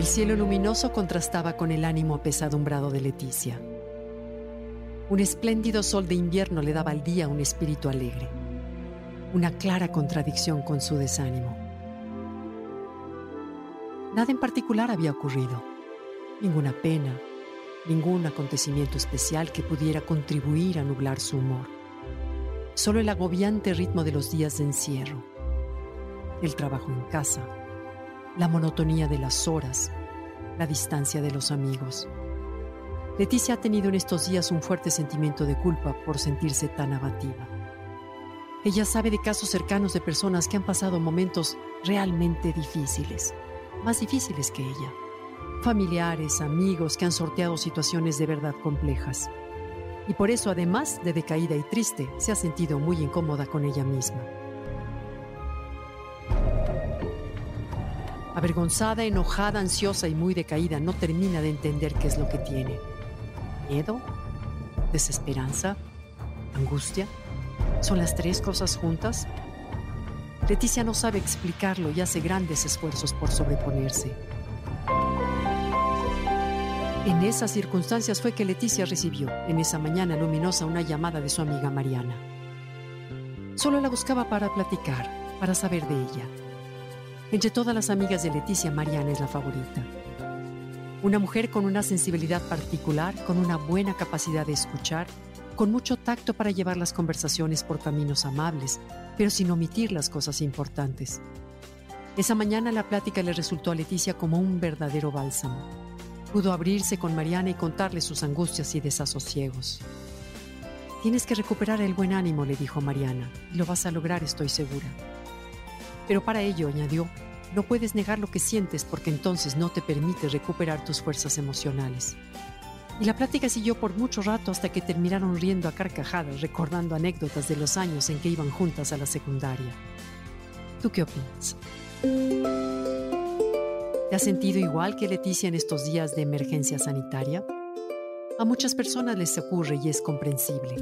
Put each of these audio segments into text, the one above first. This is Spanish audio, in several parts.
El cielo luminoso contrastaba con el ánimo apesadumbrado de Leticia. Un espléndido sol de invierno le daba al día un espíritu alegre, una clara contradicción con su desánimo. Nada en particular había ocurrido, ninguna pena, ningún acontecimiento especial que pudiera contribuir a nublar su humor. Solo el agobiante ritmo de los días de encierro, el trabajo en casa, la monotonía de las horas, la distancia de los amigos. Leticia ha tenido en estos días un fuerte sentimiento de culpa por sentirse tan abatida. Ella sabe de casos cercanos de personas que han pasado momentos realmente difíciles, más difíciles que ella. Familiares, amigos que han sorteado situaciones de verdad complejas. Y por eso, además de decaída y triste, se ha sentido muy incómoda con ella misma. Avergonzada, enojada, ansiosa y muy decaída, no termina de entender qué es lo que tiene. ¿Miedo? ¿Desesperanza? ¿Angustia? ¿Son las tres cosas juntas? Leticia no sabe explicarlo y hace grandes esfuerzos por sobreponerse. En esas circunstancias fue que Leticia recibió, en esa mañana luminosa, una llamada de su amiga Mariana. Solo la buscaba para platicar, para saber de ella. Entre todas las amigas de Leticia, Mariana es la favorita. Una mujer con una sensibilidad particular, con una buena capacidad de escuchar, con mucho tacto para llevar las conversaciones por caminos amables, pero sin omitir las cosas importantes. Esa mañana la plática le resultó a Leticia como un verdadero bálsamo. Pudo abrirse con Mariana y contarle sus angustias y desasosiegos. Tienes que recuperar el buen ánimo, le dijo Mariana, lo vas a lograr, estoy segura. Pero para ello, añadió, no puedes negar lo que sientes porque entonces no te permite recuperar tus fuerzas emocionales. Y la plática siguió por mucho rato hasta que terminaron riendo a carcajadas, recordando anécdotas de los años en que iban juntas a la secundaria. ¿Tú qué opinas? ¿Te has sentido igual que Leticia en estos días de emergencia sanitaria? A muchas personas les ocurre y es comprensible.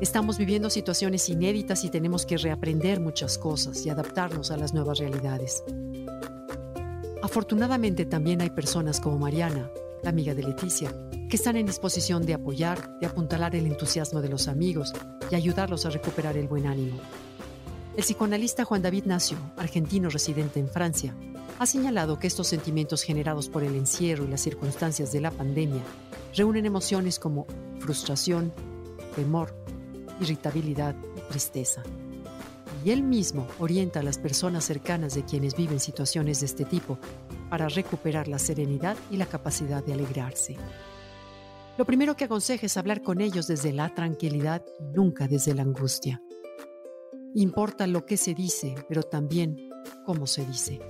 Estamos viviendo situaciones inéditas y tenemos que reaprender muchas cosas y adaptarnos a las nuevas realidades. Afortunadamente también hay personas como Mariana, la amiga de Leticia, que están en disposición de apoyar, de apuntalar el entusiasmo de los amigos y ayudarlos a recuperar el buen ánimo. El psicoanalista Juan David Nacio, argentino residente en Francia, ha señalado que estos sentimientos generados por el encierro y las circunstancias de la pandemia reúnen emociones como frustración, temor, irritabilidad y tristeza. Y él mismo orienta a las personas cercanas de quienes viven situaciones de este tipo para recuperar la serenidad y la capacidad de alegrarse. Lo primero que aconseja es hablar con ellos desde la tranquilidad y nunca desde la angustia. Importa lo que se dice, pero también cómo se dice.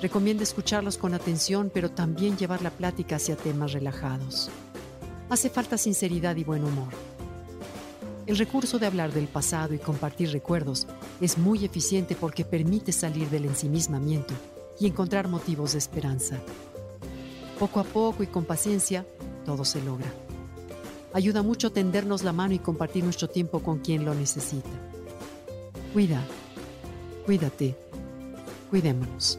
Recomienda escucharlos con atención, pero también llevar la plática hacia temas relajados. Hace falta sinceridad y buen humor. El recurso de hablar del pasado y compartir recuerdos es muy eficiente porque permite salir del ensimismamiento y encontrar motivos de esperanza. Poco a poco y con paciencia, todo se logra. Ayuda mucho tendernos la mano y compartir nuestro tiempo con quien lo necesita. Cuida, cuídate, cuidémonos.